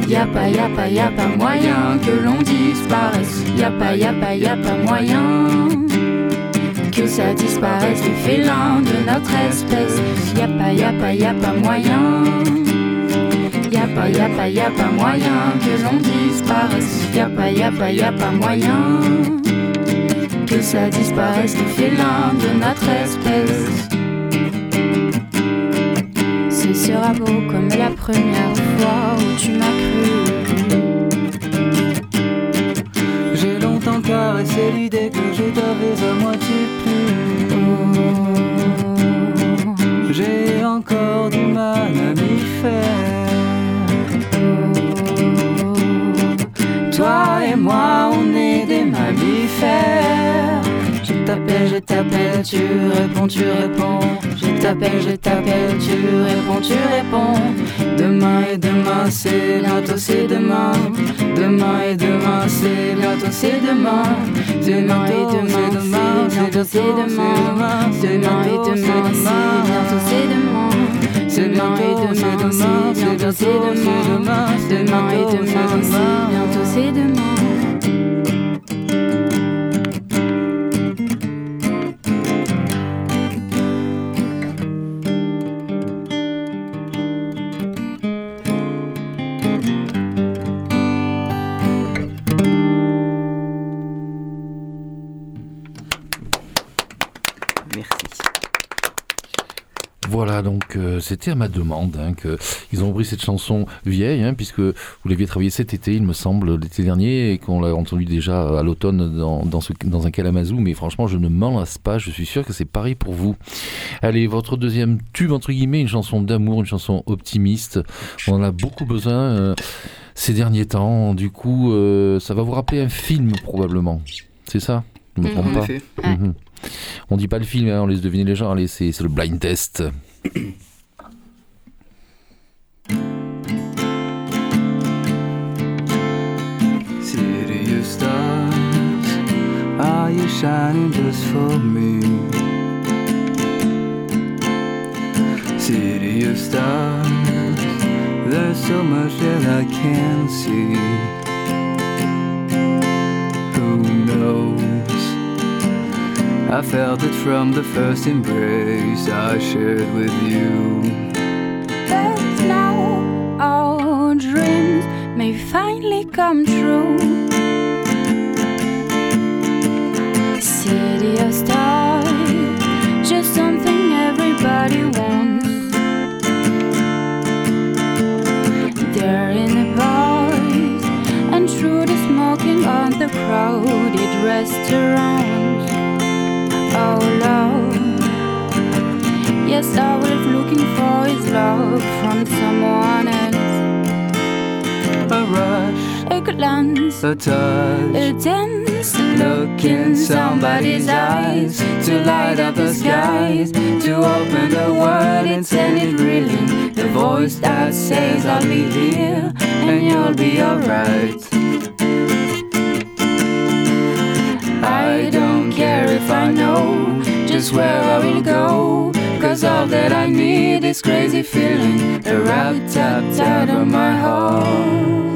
Y'a pas, y'a pas, y'a pas moyen que l'on disparaisse. Y'a pas, y'a pas, y'a pas moyen que ça disparaisse les félins de notre espèce. Y'a pas, y'a pas, y'a pas moyen. Pas, y'a pas, y'a pas moyen que l'on disparaisse. Pas, y'a pas, pas moyen que ça disparaisse les félins de notre espèce. Ce sera beau comme la première fois où tu m'as cru. J'ai longtemps caressé l'idée moi, on est des mammifères. Je t'appelle, je t'appelle, tu réponds, tu réponds. Je t'appelle, je t'appelle, tu réponds, tu réponds. Demain et demain, c'est bientôt, c'est demain. Demain et demain, c'est bientôt, c'est demain. Demain et demain, c'est bientôt, c'est demain. Demain et demain, c'est bientôt, c'est demain. Demain et demain, c'est bientôt, c'est demain. Demain et demain, c'est bientôt, c'est demain. C'était à ma demande hein, que ils ont repris cette chanson vieille, hein, puisque vous l'aviez travaillée cet été, il me semble, l'été dernier, et qu'on l'a entendu déjà à l'automne dans, dans, ce- dans un Kalamazoo, mais franchement, je ne m'en lasse pas, je suis sûr que c'est pareil pour vous. Allez, votre deuxième tube, entre guillemets, une chanson d'amour, une chanson optimiste, on en a beaucoup besoin euh, ces derniers temps, du coup, euh, ça va vous rappeler un film, probablement. C'est ça? Je me Mhm. trompe pas? On dit pas le film, hein, on laisse deviner les gens. Allez, c'est le blind test. Shining just for me? City of stars, there's so much that I can't see. Who knows? I felt it from the first embrace I shared with you. But now our dreams may finally come true. city of stars, just something everybody wants. They're in the bars and through the smoking on the crowded restaurants. Oh love, yes, I was looking for his love from someone else. A rush, a glance, a touch, a dance look in somebody's eyes to light up the skies, to open the world and send it reeling. The voice that says I'll be here and you'll be alright. I don't care if I know just where I will go. Cause all that I need is crazy feeling, a rap tapped out of my heart.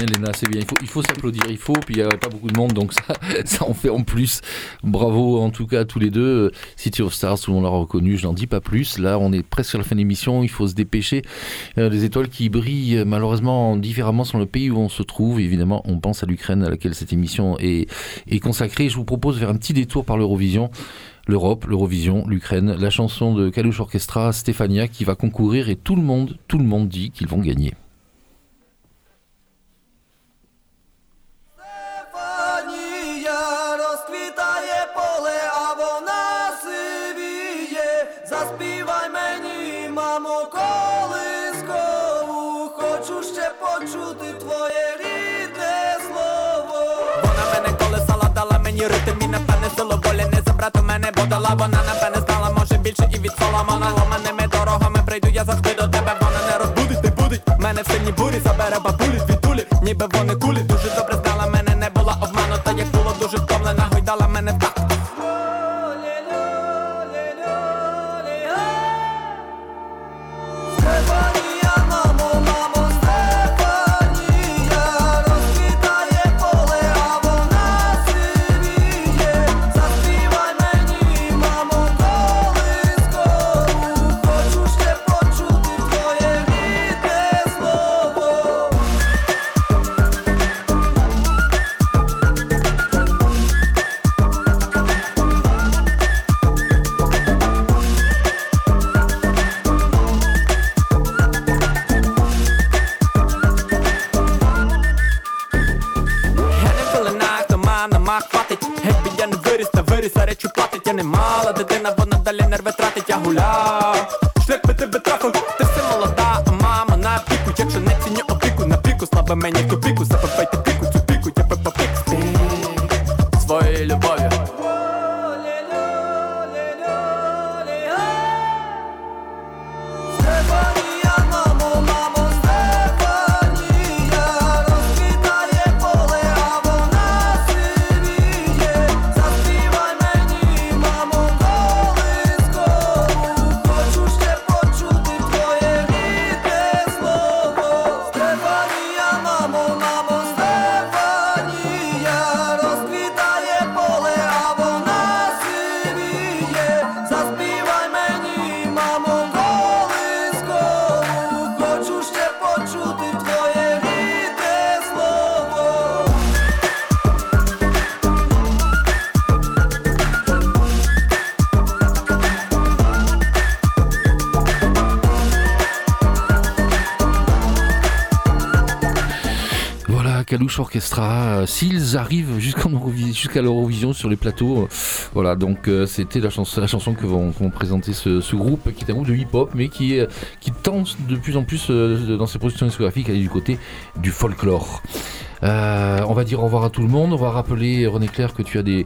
Léna, c'est bien. Il faut, s'applaudir, il faut. Puis il n'y a pas beaucoup de monde, donc ça, ça en fait en plus. Bravo en tout cas à tous les deux. City of Stars, tout le monde l'a reconnu, je n'en dis pas plus. Là, on est presque sur la fin de l'émission, il faut se dépêcher. Euh, les étoiles qui brillent euh, malheureusement différemment sur le pays où on se trouve. Évidemment, on pense à l'Ukraine à laquelle cette émission est, consacrée. Je vous propose de faire un petit détour par l'Eurovision. L'Europe, l'Eurovision, l'Ukraine, la chanson de Kalush Orchestra, Stéphania, qui va concourir et tout le monde, tout le monde dit qu'ils vont gagner. Волі у мене бодала. Вона напевне знала, може більше і від соломона Ломаними дорогами прийду, я завжди до тебе. Вона не розбудить, не будить. Мене в сині бурі забере бабулі звідтулі, ніби вони кулі. Дуже добре далі нерви тратить, я гуляв Шлях би тебе трафив, ти все молода, а мама на піку Якщо не ціню опіку, на піку, слабе мені euh, s'ils arrivent jusqu'à l'Eurovision sur les plateaux, euh, voilà, donc euh, c'était la chanson, que vont, présenter ce, groupe, qui est un groupe de hip-hop, mais qui, tente de plus en plus dans ses productions discographiques à aller du côté du folklore. On va dire au revoir à tout le monde, on va rappeler René Claire que tu as des,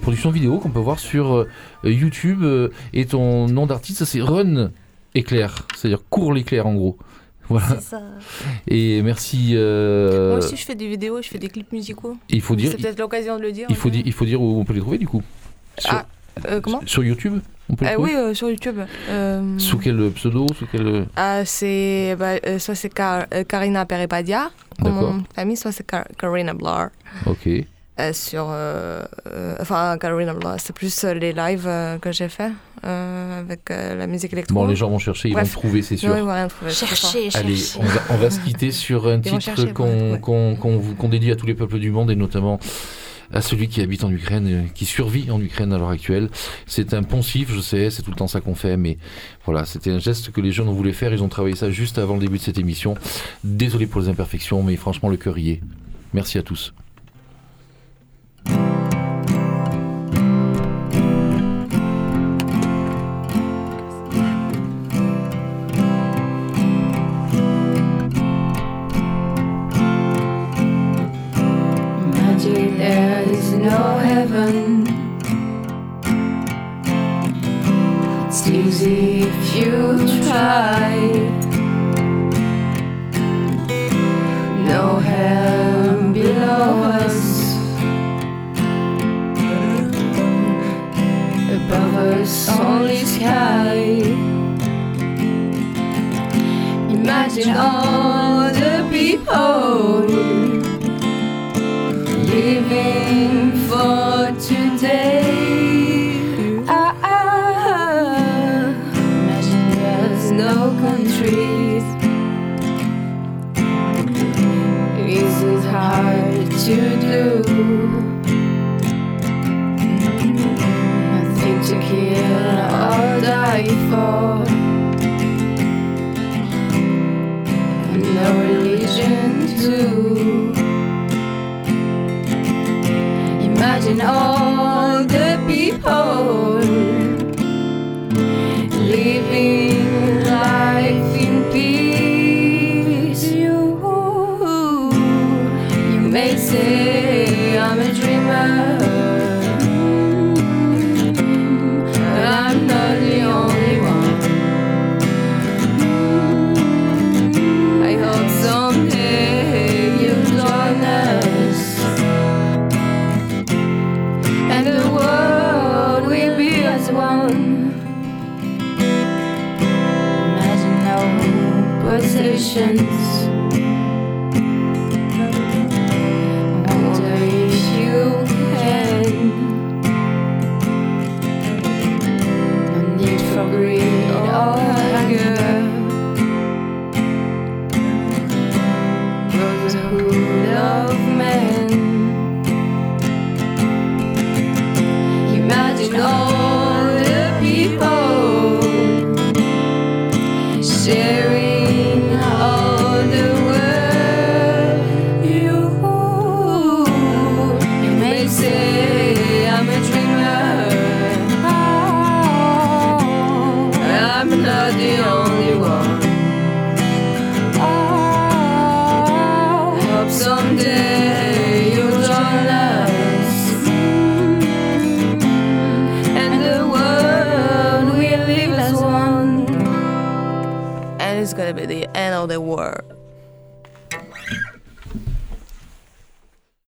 productions vidéo qu'on peut voir sur YouTube, et ton nom d'artiste c'est Run Éclair, c'est-à-dire court l'éclair en gros. Voilà. C'est ça. Et merci. euh, Moi aussi, je fais des vidéos, je fais des clips musicaux. il faut dire- C'est peut-être l'occasion de le dire. Il faut, dire, il faut dire où on peut les trouver du coup. Sur, Ah, euh, comment sur YouTube on peut les Ah trouver Oui, euh, sur YouTube. Euh, Sous quel pseudo Sous quel... ah, c'est bah, euh, soit c'est Car- euh, Karina Peripadia, comme famille, soit c'est Car- Karina Blar. Ok. Euh, sur, euh, euh, enfin, Karina Blar, c'est plus euh, les lives euh, que j'ai fait avec euh, la musique électro. Bon, les gens vont chercher, ils Bref. vont trouver, c'est sûr. Ils vont rien trouver, c'est Cherchez, ça. Allez, on va, on va se quitter sur un titre chercher, qu'on ouais. dédie à tous les peuples du monde et notamment à celui qui habite en Ukraine, euh, qui survit en Ukraine à l'heure actuelle. C'est un poncif, je sais, c'est tout le temps ça qu'on fait, mais voilà, c'était un geste que les jeunes ont voulu faire. Ils ont travaillé ça juste avant le début de cette émission. Désolé pour les imperfections, mais franchement, le cœur y est. Merci à tous. No hell below us. Above us, only sky. Imagine all the people for. And no religion too. Imagine all